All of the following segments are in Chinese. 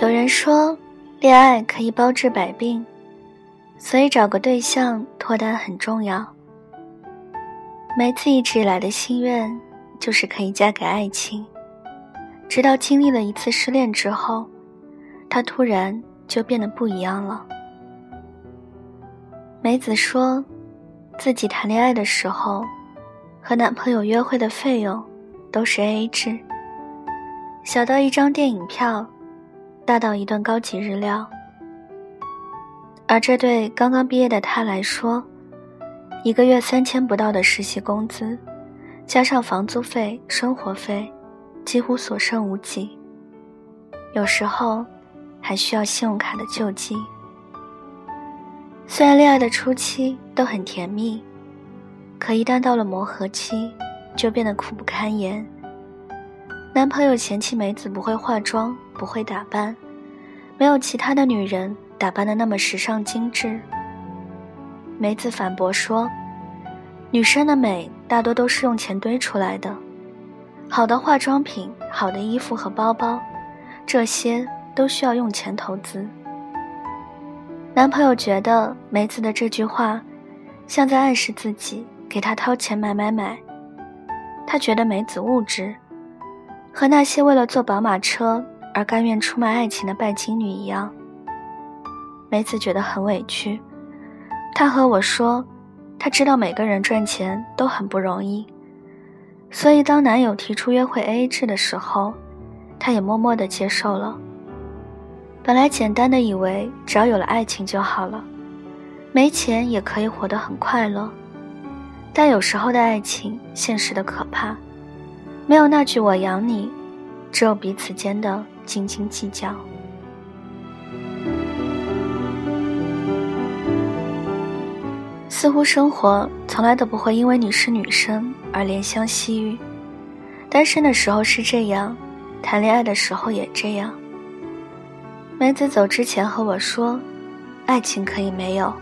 有人说，恋爱可以包治百病，所以找个对象脱单很重要。梅子一直以来的心愿就是可以嫁给爱情，直到经历了一次失恋之后，她突然就变得不一样了。梅子说，自己谈恋爱的时候，和男朋友约会的费用都是 A A 制，小到一张电影票。大到一顿高级日料，而这对刚刚毕业的他来说，一个月三千不到的实习工资，加上房租费、生活费，几乎所剩无几。有时候还需要信用卡的救济。虽然恋爱的初期都很甜蜜，可一旦到了磨合期，就变得苦不堪言。男朋友嫌弃梅子不会化妆。不会打扮，没有其他的女人打扮的那么时尚精致。梅子反驳说：“女生的美大多都是用钱堆出来的，好的化妆品、好的衣服和包包，这些都需要用钱投资。”男朋友觉得梅子的这句话，像在暗示自己给他掏钱买买买。他觉得梅子物质，和那些为了坐宝马车。而甘愿出卖爱情的拜金女一样，梅子觉得很委屈。她和我说，她知道每个人赚钱都很不容易，所以当男友提出约会 AA 制的时候，她也默默的接受了。本来简单的以为只要有了爱情就好了，没钱也可以活得很快乐，但有时候的爱情现实的可怕，没有那句我养你，只有彼此间的。斤斤计较，似乎生活从来都不会因为你是女生而怜香惜玉。单身的时候是这样，谈恋爱的时候也这样。梅子走之前和我说：“爱情可以没有，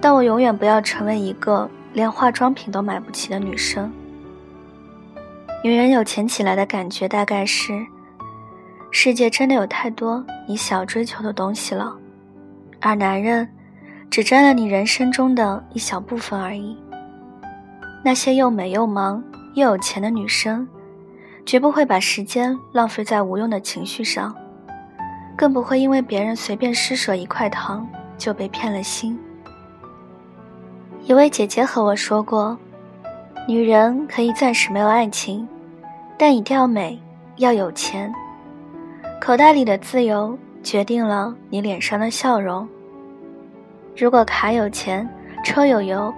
但我永远不要成为一个连化妆品都买不起的女生。”女人有钱起来的感觉，大概是。世界真的有太多你想追求的东西了，而男人只占了你人生中的一小部分而已。那些又美又忙又有钱的女生，绝不会把时间浪费在无用的情绪上，更不会因为别人随便施舍一块糖就被骗了心。一位姐姐和我说过，女人可以暂时没有爱情，但一定要美，要有钱。口袋里的自由决定了你脸上的笑容。如果卡有钱，车有油，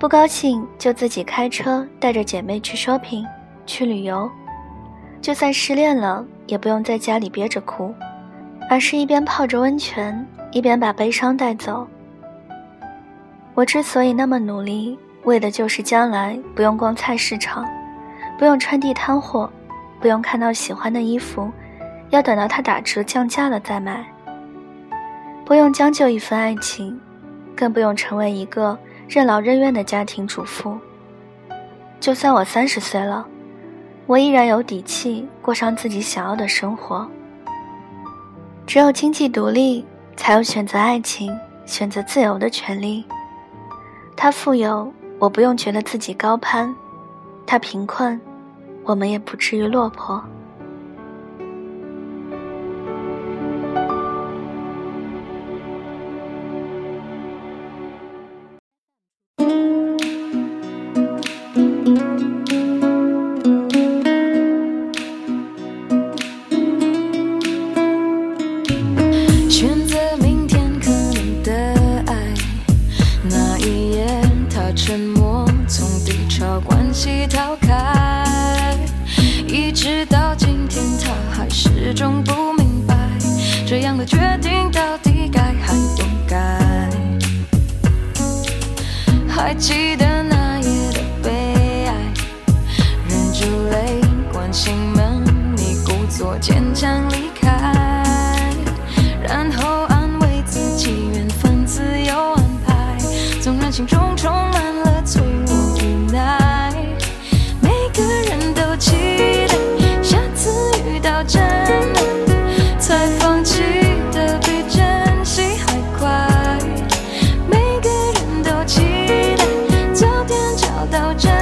不高兴就自己开车带着姐妹去 shopping，去旅游。就算失恋了，也不用在家里憋着哭，而是一边泡着温泉，一边把悲伤带走。我之所以那么努力，为的就是将来不用逛菜市场，不用穿地摊货，不用看到喜欢的衣服。要等到它打折降价了再买，不用将就一份爱情，更不用成为一个任劳任怨的家庭主妇。就算我三十岁了，我依然有底气过上自己想要的生活。只有经济独立，才有选择爱情、选择自由的权利。他富有，我不用觉得自己高攀；他贫困，我们也不至于落魄。选择明天可能的爱那一夜他沉默从低潮关系逃开。始终不明白，这样的决定到底该还不该？还记得那夜的悲哀，忍住泪关心门，你故作坚强离开。到这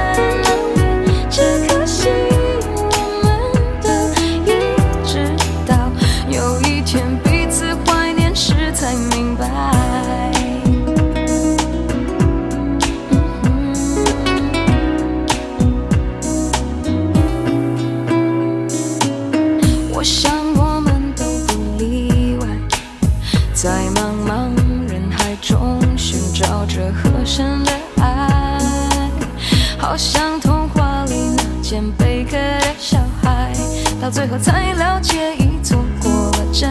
好像童话里那件贝壳的小孩，到最后才了解已错过了真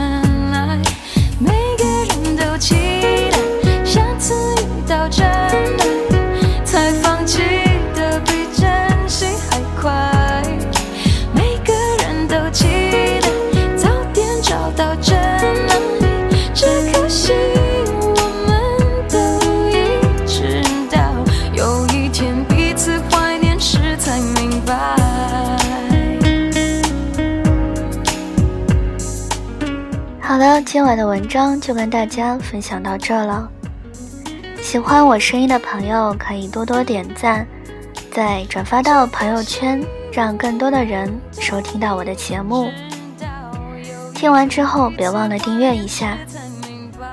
爱。每个人都期待下次遇到真今晚的文章就跟大家分享到这了。喜欢我声音的朋友可以多多点赞，再转发到朋友圈，让更多的人收听到我的节目。听完之后别忘了订阅一下，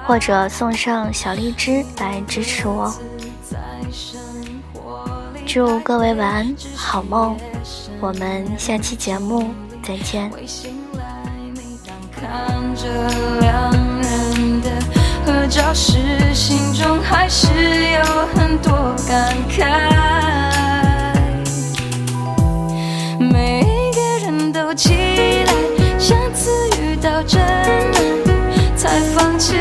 或者送上小荔枝来支持我。祝各位晚安，好梦。我们下期节目再见。会醒来，每当看着两人的合照时，心中还是有很多感慨。每一个人都期待下次遇到真爱，才放弃